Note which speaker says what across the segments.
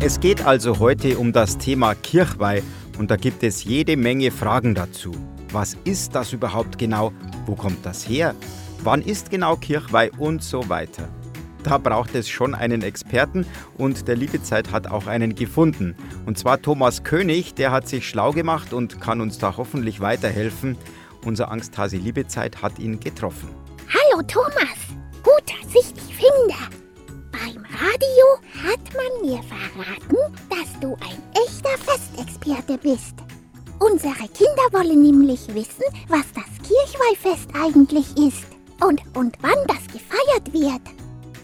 Speaker 1: Es geht also heute um das Thema Kirchweih und da gibt es jede Menge Fragen dazu. Was ist das überhaupt genau? Wo kommt das her? Wann ist genau Kirchweih und so weiter? Da braucht es schon einen Experten und der Liebezeit hat auch einen gefunden. Und zwar Thomas König, der hat sich schlau gemacht und kann uns da hoffentlich weiterhelfen. Unser Angsthase Liebezeit hat ihn getroffen.
Speaker 2: Hallo Thomas, gut, dass ich dich finde. Wollen nämlich wissen, was das Kirchweihfest eigentlich ist und, und wann das gefeiert wird.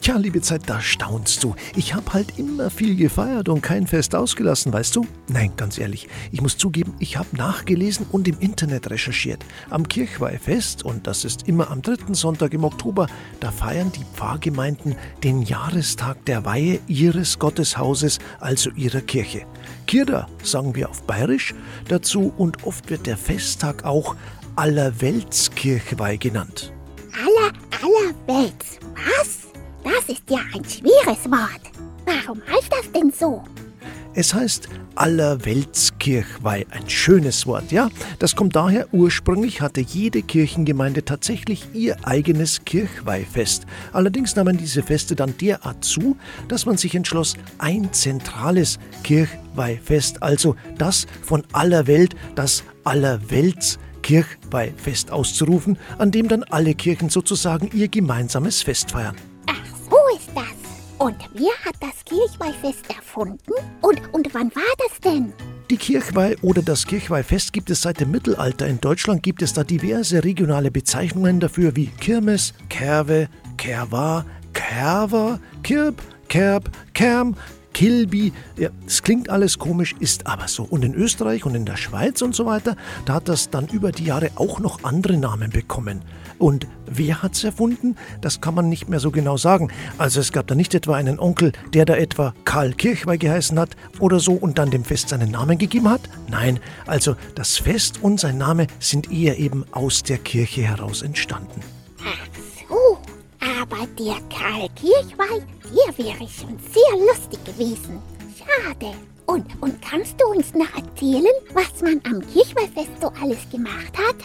Speaker 3: Tja, liebe Zeit, da staunst du. Ich hab halt immer viel gefeiert und kein Fest ausgelassen, weißt du? Nein, ganz ehrlich, ich muss zugeben, ich hab nachgelesen und im Internet recherchiert. Am Kirchweihfest, und das ist immer am dritten Sonntag im Oktober, da feiern die Pfarrgemeinden den Jahrestag der Weihe ihres Gotteshauses, also ihrer Kirche. Kirda sagen wir auf Bayerisch dazu und oft wird der Festtag auch Allerweltskirchweih genannt.
Speaker 2: Aller, allerwelts. Was? Das ist ja ein schweres Wort. Warum heißt das denn so?
Speaker 3: Es heißt Allerweltskirchweih, ein schönes Wort, ja? Das kommt daher, ursprünglich hatte jede Kirchengemeinde tatsächlich ihr eigenes Kirchweihfest. Allerdings nahmen diese Feste dann derart zu, dass man sich entschloss, ein zentrales Kirchweihfest, also das von aller Welt, das Allerweltskirchweihfest auszurufen, an dem dann alle Kirchen sozusagen ihr gemeinsames Fest feiern.
Speaker 2: Und wer hat das Kirchweihfest erfunden? Und, und wann war das denn?
Speaker 3: Die Kirchweih oder das Kirchweihfest gibt es seit dem Mittelalter. In Deutschland gibt es da diverse regionale Bezeichnungen dafür wie Kirmes, Kerwe, Kerwa, Kerwer, Kirb, Kerb, Kerm, Kilby. Ja, es klingt alles komisch, ist aber so. Und in Österreich und in der Schweiz und so weiter, da hat das dann über die Jahre auch noch andere Namen bekommen. Und wer hat's erfunden? Das kann man nicht mehr so genau sagen. Also es gab da nicht etwa einen Onkel, der da etwa Karl Kirchweih geheißen hat oder so und dann dem Fest seinen Namen gegeben hat? Nein, also das Fest und sein Name sind eher eben aus der Kirche heraus entstanden.
Speaker 2: Der Karl Kirchweih, der wäre schon sehr lustig gewesen. Schade. Und, und kannst du uns noch erzählen, was man am Kirchweihfest so alles gemacht hat?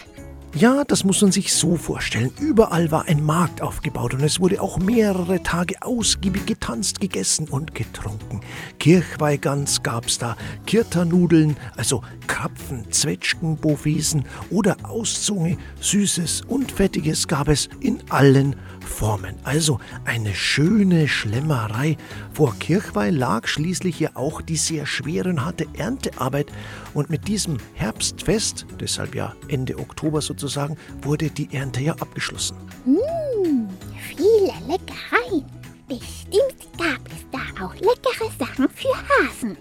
Speaker 3: Ja, das muss man sich so vorstellen. Überall war ein Markt aufgebaut und es wurde auch mehrere Tage ausgiebig getanzt, gegessen und getrunken. Kirchweihgans gab's da, Kirternudeln, also Krapfen, Zwetschgen, Bovesen oder Auszunge, Süßes und Fettiges gab es in allen Formen. Also eine schöne Schlemmerei. Vor Kirchweih lag schließlich ja auch die sehr schwere und harte Erntearbeit und mit diesem Herbstfest, deshalb ja Ende Oktober sozusagen, wurde die Ernte ja abgeschlossen.
Speaker 2: Mmh, viele Leckereien. Bestimmt gab es da auch leckere Sachen für Hasen.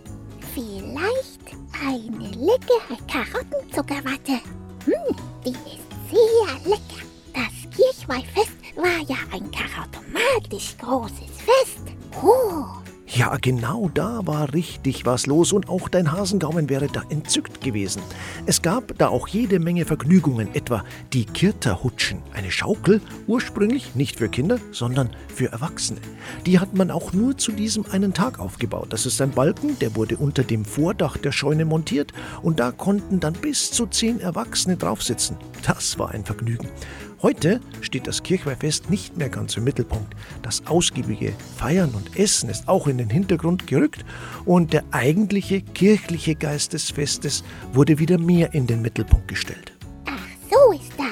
Speaker 2: Vielleicht eine leckere Karottenzuckerwatte. Mmh, die ist sehr lecker. Das Kirchweihfest war ja ein charaktermatisch großes Fest. Oh,
Speaker 3: Ja, genau da war richtig was los und auch dein Hasengaumen wäre da entzückt gewesen. Es gab da auch jede Menge Vergnügungen, etwa die Kirterhutschen, eine Schaukel, ursprünglich nicht für Kinder, sondern für Erwachsene. Die hat man auch nur zu diesem einen Tag aufgebaut. Das ist ein Balken, der wurde unter dem Vordach der Scheune montiert und da konnten dann bis zu zehn Erwachsene draufsitzen. Das war ein Vergnügen. Heute steht das Kirchweihfest nicht mehr ganz im Mittelpunkt. Das ausgiebige Feiern und Essen ist auch in den Hintergrund gerückt und der eigentliche kirchliche Geist des Festes wurde wieder mehr in den Mittelpunkt gestellt.
Speaker 2: ach so ist das.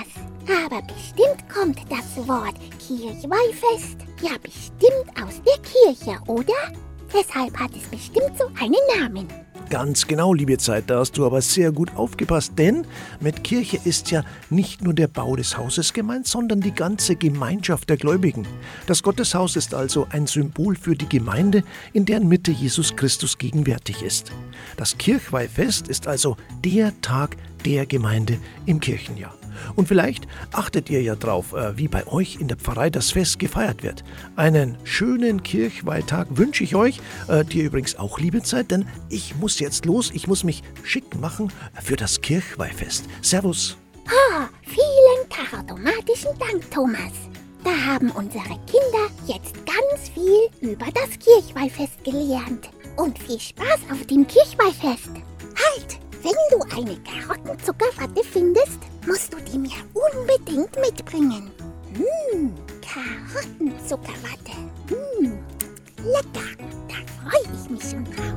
Speaker 2: Aber bestimmt kommt das Wort Kirchweihfest ja bestimmt aus der Kirche, oder? Deshalb hat es bestimmt so einen Namen.
Speaker 3: Ganz genau, liebe Zeit, da hast du aber sehr gut aufgepasst, denn mit Kirche ist ja nicht nur der Bau des Hauses gemeint, sondern die ganze Gemeinschaft der Gläubigen. Das Gotteshaus ist also ein Symbol für die Gemeinde, in deren Mitte Jesus Christus gegenwärtig ist. Das Kirchweihfest ist also der Tag der Gemeinde im Kirchenjahr. Und vielleicht achtet ihr ja drauf, äh, wie bei euch in der Pfarrei das Fest gefeiert wird. Einen schönen Kirchweihtag wünsche ich euch, äh, dir übrigens auch liebe Zeit, denn ich muss jetzt los, ich muss mich schick machen für das Kirchweihfest. Servus.
Speaker 2: Ah, vielen karatomatischen Dank, Thomas. Da haben unsere Kinder jetzt ganz viel über das Kirchweihfest gelernt. und viel Spaß auf dem Kirchweihfest. Halt! Wenn du eine Karottenzuckerwatte findest, musst du die mir unbedingt mitbringen. Mmh, Karottenzuckerwatte. Mmh, lecker. Da freue ich mich schon drauf.